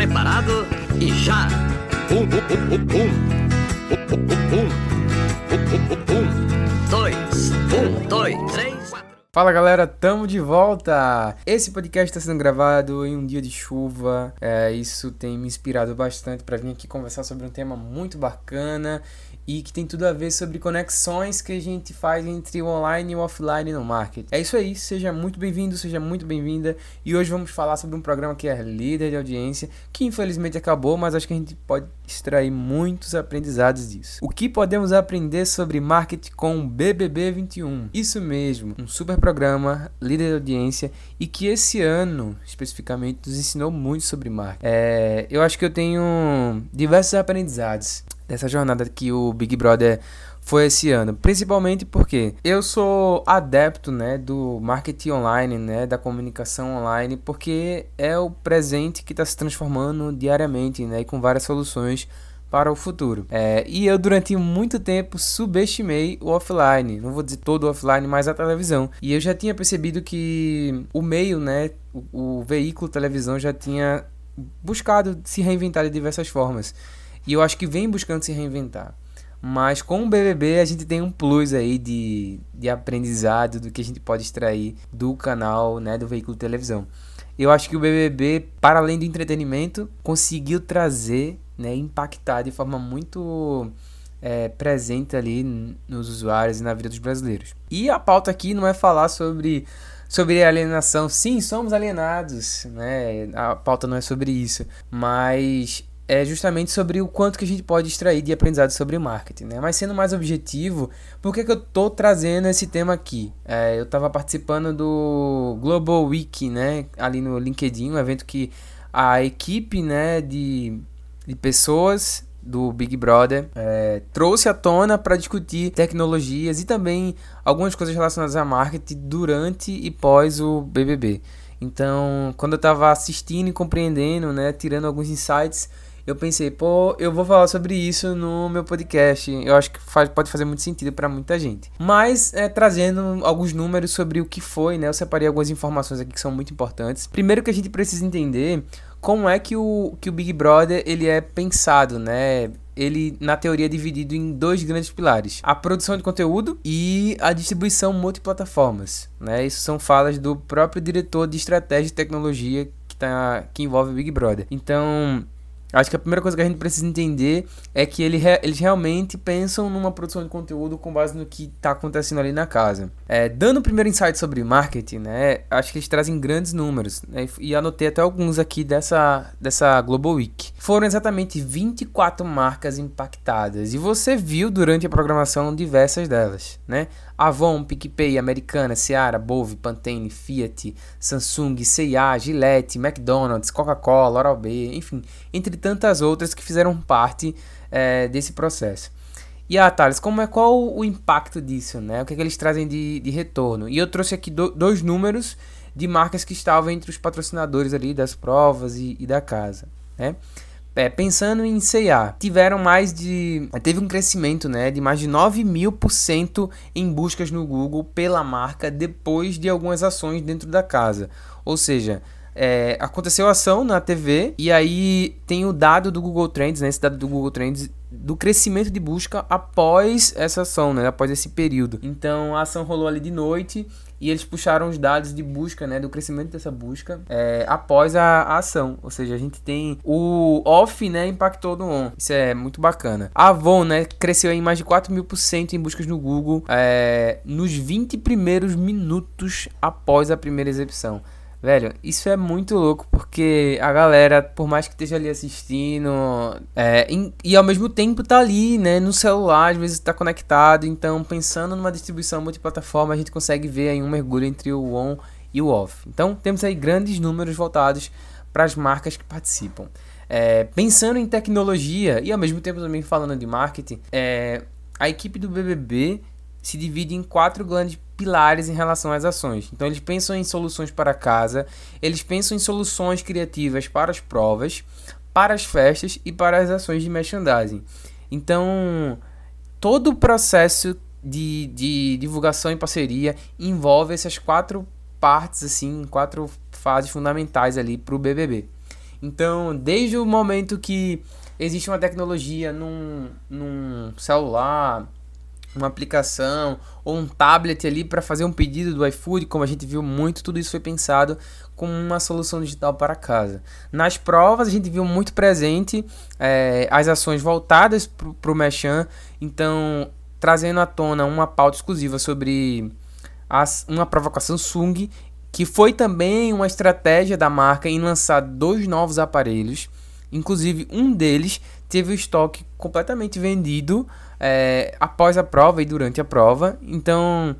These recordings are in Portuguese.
Preparado e já! Um, um, um, um. Um, um, dois, um, dois, três, quatro. Fala galera, tamo de volta! Esse podcast está sendo gravado em um dia de chuva, é, isso tem me inspirado bastante para vir aqui conversar sobre um tema muito bacana e que tem tudo a ver sobre conexões que a gente faz entre o online e o offline no marketing. É isso aí, seja muito bem-vindo, seja muito bem-vinda. E hoje vamos falar sobre um programa que é líder de audiência, que infelizmente acabou, mas acho que a gente pode extrair muitos aprendizados disso. O que podemos aprender sobre marketing com o BBB 21? Isso mesmo, um super programa, líder de audiência e que esse ano especificamente nos ensinou muito sobre marketing. É, eu acho que eu tenho diversos aprendizados dessa jornada que o Big Brother foi esse ano, principalmente porque eu sou adepto, né, do marketing online, né, da comunicação online, porque é o presente que está se transformando diariamente, né, e com várias soluções para o futuro. É, e eu durante muito tempo subestimei o offline, não vou dizer todo o offline, mas a televisão. E eu já tinha percebido que o meio, né, o, o veículo televisão já tinha buscado se reinventar de diversas formas. E eu acho que vem buscando se reinventar. Mas com o BBB a gente tem um plus aí de, de aprendizado do que a gente pode extrair do canal, né, do veículo de televisão. Eu acho que o BBB, para além do entretenimento, conseguiu trazer, né, impactar de forma muito é, presente ali nos usuários e na vida dos brasileiros. E a pauta aqui não é falar sobre sobre alienação. Sim, somos alienados, né? A pauta não é sobre isso, mas é justamente sobre o quanto que a gente pode extrair de aprendizado sobre marketing, né? Mas sendo mais objetivo, por que, que eu tô trazendo esse tema aqui? É, eu estava participando do Global Week, né? Ali no LinkedIn, um evento que a equipe, né, de, de pessoas do Big Brother é, trouxe à tona para discutir tecnologias e também algumas coisas relacionadas a marketing durante e pós o BBB. Então, quando eu estava assistindo e compreendendo, né, tirando alguns insights, eu pensei, pô, eu vou falar sobre isso no meu podcast. Eu acho que faz, pode fazer muito sentido para muita gente. Mas, é, trazendo alguns números sobre o que foi, né? Eu separei algumas informações aqui que são muito importantes. Primeiro que a gente precisa entender como é que o, que o Big Brother ele é pensado, né? Ele, na teoria, é dividido em dois grandes pilares: a produção de conteúdo e a distribuição multiplataformas. Né? Isso são falas do próprio diretor de estratégia e tecnologia que, tá, que envolve o Big Brother. Então, Acho que a primeira coisa que a gente precisa entender é que ele, eles realmente pensam numa produção de conteúdo com base no que está acontecendo ali na casa. É, dando o primeiro insight sobre marketing, né? Acho que eles trazem grandes números. Né, e anotei até alguns aqui dessa, dessa Global Week. Foram exatamente 24 marcas impactadas. E você viu durante a programação diversas delas, né? Avon, PicPay, Americana, Seara, Bove, Pantene, Fiat, Samsung, C&A, Gillette, McDonald's, Coca-Cola, Oral-B, enfim, entre tantas outras que fizeram parte é, desse processo. E ah, Thales, como é, qual o impacto disso, né? O que, é que eles trazem de, de retorno? E eu trouxe aqui do, dois números de marcas que estavam entre os patrocinadores ali das provas e, e da casa, né? É, pensando em C&A, tiveram mais de... Teve um crescimento né, de mais de 9 mil por cento em buscas no Google pela marca depois de algumas ações dentro da casa. Ou seja, é, aconteceu a ação na TV e aí tem o dado do Google Trends, né, esse dado do Google Trends do crescimento de busca após essa ação, né, após esse período. Então a ação rolou ali de noite e eles puxaram os dados de busca, né, do crescimento dessa busca é, após a, a, ação. Ou seja, a gente tem o off, né, impactou no on. Isso é muito bacana. A Avon, né, cresceu em mais de 4 mil por cento em buscas no Google é, nos 20 primeiros minutos após a primeira exibição. Velho, isso é muito louco porque a galera, por mais que esteja ali assistindo, é, em, e ao mesmo tempo tá ali, né, no celular, às vezes tá conectado. Então, pensando numa distribuição multiplataforma, a gente consegue ver aí um mergulho entre o on e o off. Então, temos aí grandes números voltados para as marcas que participam. É, pensando em tecnologia e ao mesmo tempo também falando de marketing, é, a equipe do BBB se divide em quatro grandes pilares em relação às ações. Então eles pensam em soluções para casa, eles pensam em soluções criativas para as provas, para as festas e para as ações de merchandising. Então todo o processo de, de divulgação e parceria envolve essas quatro partes assim, quatro fases fundamentais ali para o BBB. Então, desde o momento que existe uma tecnologia num, num celular, uma aplicação ou um tablet ali para fazer um pedido do iFood, como a gente viu muito, tudo isso foi pensado como uma solução digital para casa. Nas provas a gente viu muito presente é, as ações voltadas para o Mechan, então trazendo à tona uma pauta exclusiva sobre as, uma prova com a Samsung, que foi também uma estratégia da marca em lançar dois novos aparelhos Inclusive, um deles teve o estoque completamente vendido é, após a prova e durante a prova. Então,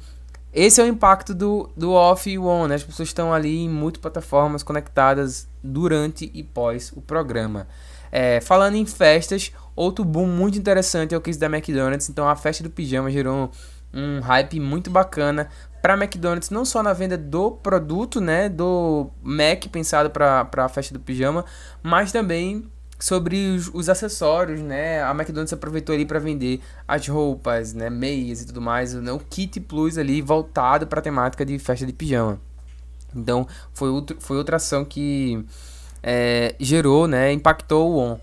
esse é o impacto do, do off e on. Né? As pessoas estão ali em multiplataformas conectadas durante e pós o programa. É, falando em festas, outro boom muito interessante é o case da McDonald's. Então, a festa do pijama gerou um hype muito bacana para McDonald's, não só na venda do produto, né, do Mac pensado para a festa do pijama, mas também sobre os, os, acessórios, né? A McDonald's aproveitou ali para vender as roupas, né, meias e tudo mais, né? o kit plus ali voltado para a temática de festa de pijama. Então, foi, outro, foi outra ação que é, gerou, né, impactou o ON.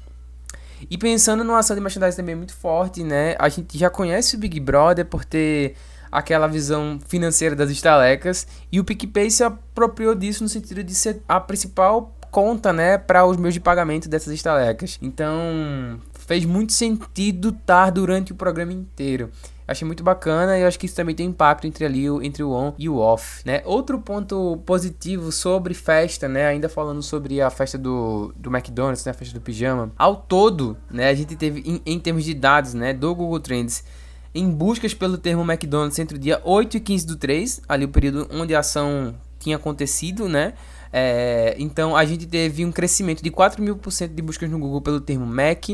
E pensando numa ação de merchandising também muito forte, né? A gente já conhece o Big Brother por ter aquela visão financeira das estalecas e o PicPay se apropriou disso no sentido de ser a principal conta, né, para os meios de pagamento dessas estalecas. Então, fez muito sentido estar durante o programa inteiro. Achei muito bacana e acho que isso também tem impacto entre ali entre o on e o off, né? Outro ponto positivo sobre festa, né? Ainda falando sobre a festa do, do McDonald's, né? A festa do pijama. Ao todo, né? A gente teve em, em termos de dados, né? Do Google Trends em buscas pelo termo McDonald's entre o dia 8 e 15 do 3, ali o período onde a ação tinha acontecido, né? É, então a gente teve um crescimento de 4 mil por cento de buscas no Google pelo termo Mac,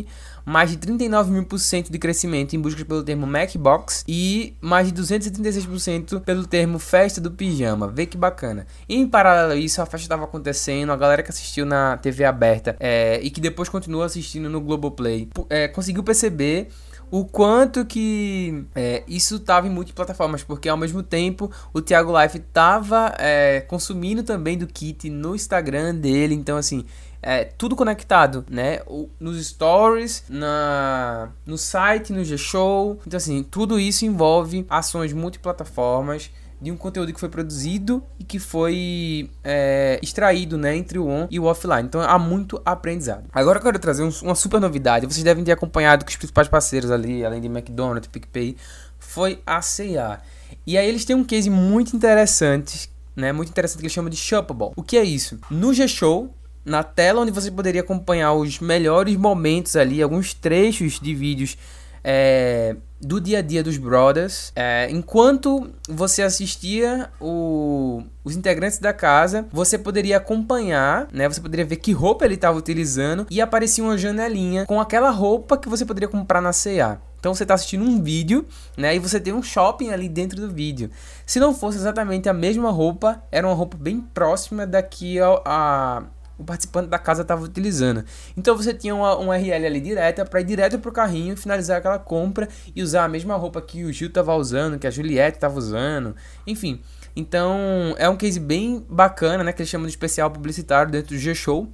mais de 39 mil por cento de crescimento em buscas pelo termo Macbox e mais de 236% pelo termo festa do pijama. Vê que bacana. E em paralelo a isso, a festa estava acontecendo, a galera que assistiu na TV aberta é, e que depois continuou assistindo no Globoplay é, conseguiu perceber o quanto que é, isso estava em multiplataformas, porque ao mesmo tempo o Thiago Life estava é, consumindo também do kit no Instagram dele, então assim, é, tudo conectado, né? O, nos stories, na, no site, no G-Show. Então, assim, tudo isso envolve ações multiplataformas de um conteúdo que foi produzido e que foi é, extraído né, entre o on e o offline. Então há muito aprendizado. Agora eu quero trazer um, uma super novidade. Vocês devem ter acompanhado que os principais parceiros ali, além de McDonald's, PicPay, foi a C&A. E aí eles têm um case muito interessante, né? Muito interessante que eles chamam de Shoppable. O que é isso? No G-Show, na tela onde você poderia acompanhar os melhores momentos ali, alguns trechos de vídeos é, do dia a dia dos Brothers. É, enquanto você assistia o, os integrantes da casa, você poderia acompanhar, né? Você poderia ver que roupa ele estava utilizando e aparecia uma janelinha com aquela roupa que você poderia comprar na CA. Então você está assistindo um vídeo, né? E você tem um shopping ali dentro do vídeo. Se não fosse exatamente a mesma roupa, era uma roupa bem próxima daqui a, a o participante da casa estava utilizando. Então você tinha uma, uma URL ali direta para ir direto para o carrinho, finalizar aquela compra e usar a mesma roupa que o Gil estava usando, que a Juliette estava usando, enfim. Então é um case bem bacana, né, que eles chamam de especial publicitário dentro do G-Show,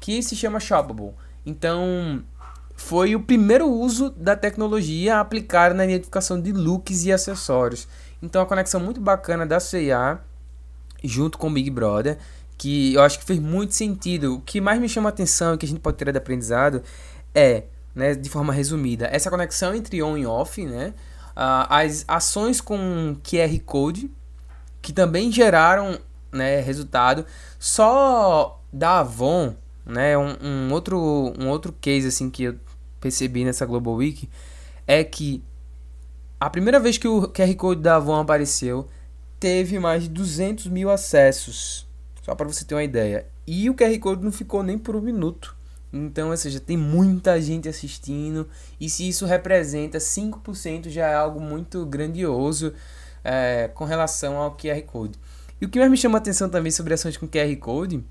que se chama Shoppable. Então foi o primeiro uso da tecnologia aplicada na identificação de looks e acessórios. Então a conexão muito bacana da CIA junto com o Big Brother que eu acho que fez muito sentido. O que mais me chama a atenção e que a gente pode ter de aprendizado é, né, de forma resumida, essa conexão entre on e off, né? Uh, as ações com QR Code, que também geraram né, resultado. Só da Avon, né, um, um, outro, um outro case assim que eu percebi nessa Global Week é que a primeira vez que o QR Code da Avon apareceu, teve mais de 200 mil acessos só para você ter uma ideia. E o QR Code não ficou nem por um minuto. Então, ou seja, tem muita gente assistindo. E se isso representa 5%, já é algo muito grandioso é, com relação ao QR Code. E o que mais me chama a atenção também sobre ações com QR Code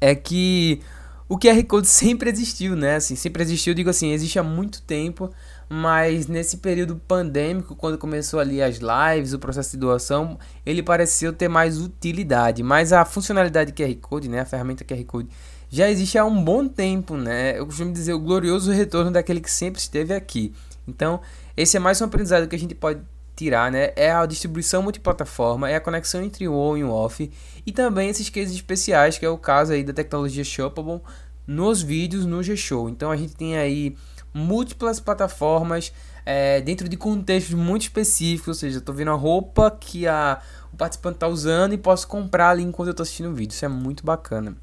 é que o QR Code sempre existiu, né? Assim, sempre existiu, digo assim, existe há muito tempo, mas nesse período pandêmico, quando começou ali as lives, o processo de doação, ele pareceu ter mais utilidade, mas a funcionalidade QR Code, né, a ferramenta QR Code já existe há um bom tempo, né? Eu costumo dizer o glorioso retorno daquele que sempre esteve aqui. Então, esse é mais um aprendizado que a gente pode tirar, né? É a distribuição multiplataforma, é a conexão entre o on e o off e também esses cases especiais, que é o caso aí da tecnologia Shoppable nos vídeos no G-Show. Então a gente tem aí múltiplas plataformas é, dentro de contextos muito específicos, ou seja, tô vendo a roupa que a, o participante está usando e posso comprar ali enquanto eu estou assistindo o vídeo. Isso é muito bacana.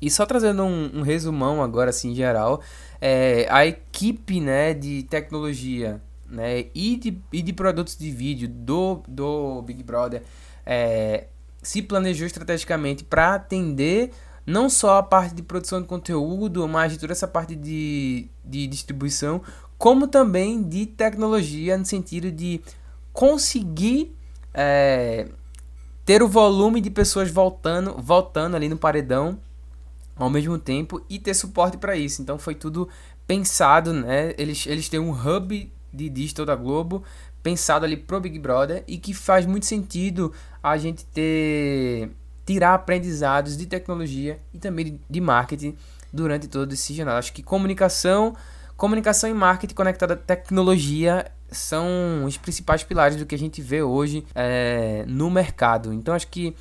E só trazendo um, um resumão agora assim em geral, é, a equipe né, de tecnologia né, e, de, e de produtos de vídeo do, do Big Brother é, se planejou estrategicamente para atender não só a parte de produção de conteúdo, mas de toda essa parte de, de distribuição, como também de tecnologia, no sentido de conseguir é, ter o volume de pessoas voltando, voltando ali no paredão ao mesmo tempo e ter suporte para isso. Então foi tudo pensado, né? Eles, eles têm um hub de digital da Globo pensado ali pro Big Brother e que faz muito sentido a gente ter tirar aprendizados de tecnologia e também de marketing durante todo esse jornal. Acho que comunicação, comunicação e marketing conectada à tecnologia são os principais pilares do que a gente vê hoje é, no mercado. Então acho que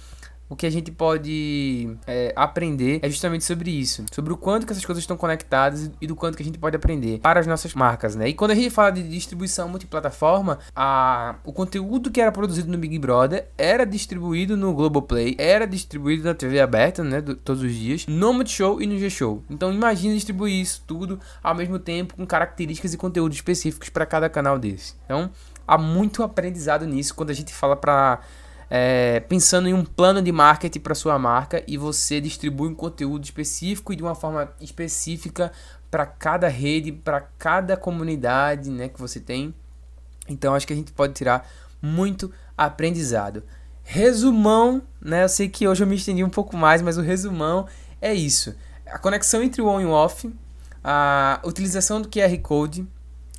o que a gente pode é, aprender é justamente sobre isso, sobre o quanto que essas coisas estão conectadas e do quanto que a gente pode aprender para as nossas marcas, né? E quando a gente fala de distribuição multiplataforma, a, o conteúdo que era produzido no Big Brother era distribuído no Globoplay, era distribuído na TV aberta, né, do, todos os dias, no Multishow e no G-Show. Então imagine distribuir isso tudo ao mesmo tempo com características e conteúdos específicos para cada canal desse. Então, há muito aprendizado nisso quando a gente fala para é, pensando em um plano de marketing para sua marca e você distribui um conteúdo específico e de uma forma específica para cada rede, para cada comunidade né, que você tem. Então acho que a gente pode tirar muito aprendizado. Resumão, né? Eu sei que hoje eu me estendi um pouco mais, mas o resumão é isso: a conexão entre o on e o off, a utilização do QR Code,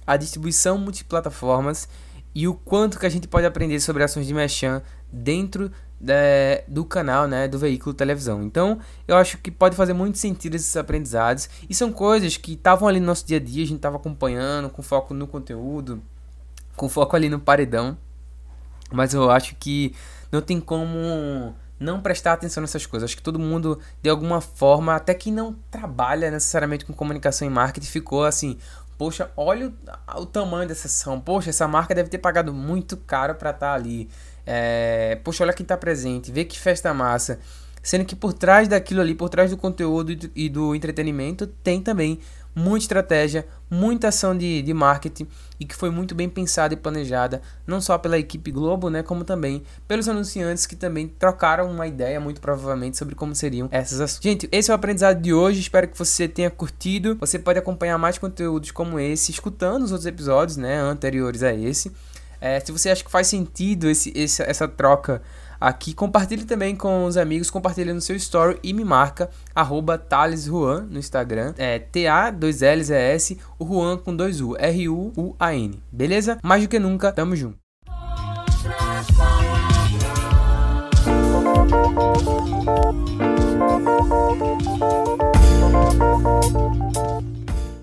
a distribuição multiplataformas e o quanto que a gente pode aprender sobre ações de mechan dentro é, do canal, né, do veículo televisão. Então, eu acho que pode fazer muito sentido esses aprendizados e são coisas que estavam ali no nosso dia a dia, a gente estava acompanhando, com foco no conteúdo, com foco ali no paredão. Mas eu acho que não tem como não prestar atenção nessas coisas. Acho que todo mundo, de alguma forma, até que não trabalha necessariamente com comunicação e marketing, ficou assim: poxa, olha o, o tamanho dessa ação, poxa, essa marca deve ter pagado muito caro para estar tá ali. É, poxa, olha quem está presente, vê que festa massa. Sendo que por trás daquilo ali, por trás do conteúdo e do entretenimento, tem também muita estratégia, muita ação de, de marketing e que foi muito bem pensada e planejada, não só pela equipe Globo, né, como também pelos anunciantes que também trocaram uma ideia, muito provavelmente, sobre como seriam essas ações. Gente, esse é o aprendizado de hoje, espero que você tenha curtido. Você pode acompanhar mais conteúdos como esse, escutando os outros episódios, né, anteriores a esse. É, se você acha que faz sentido esse, esse, essa troca aqui, compartilhe também com os amigos, compartilhe no seu story e me marca, arroba no Instagram, é T-A-2-L-Z-S, o Juan com dois U, R-U-U-A-N, beleza? Mais do que nunca, tamo junto. Música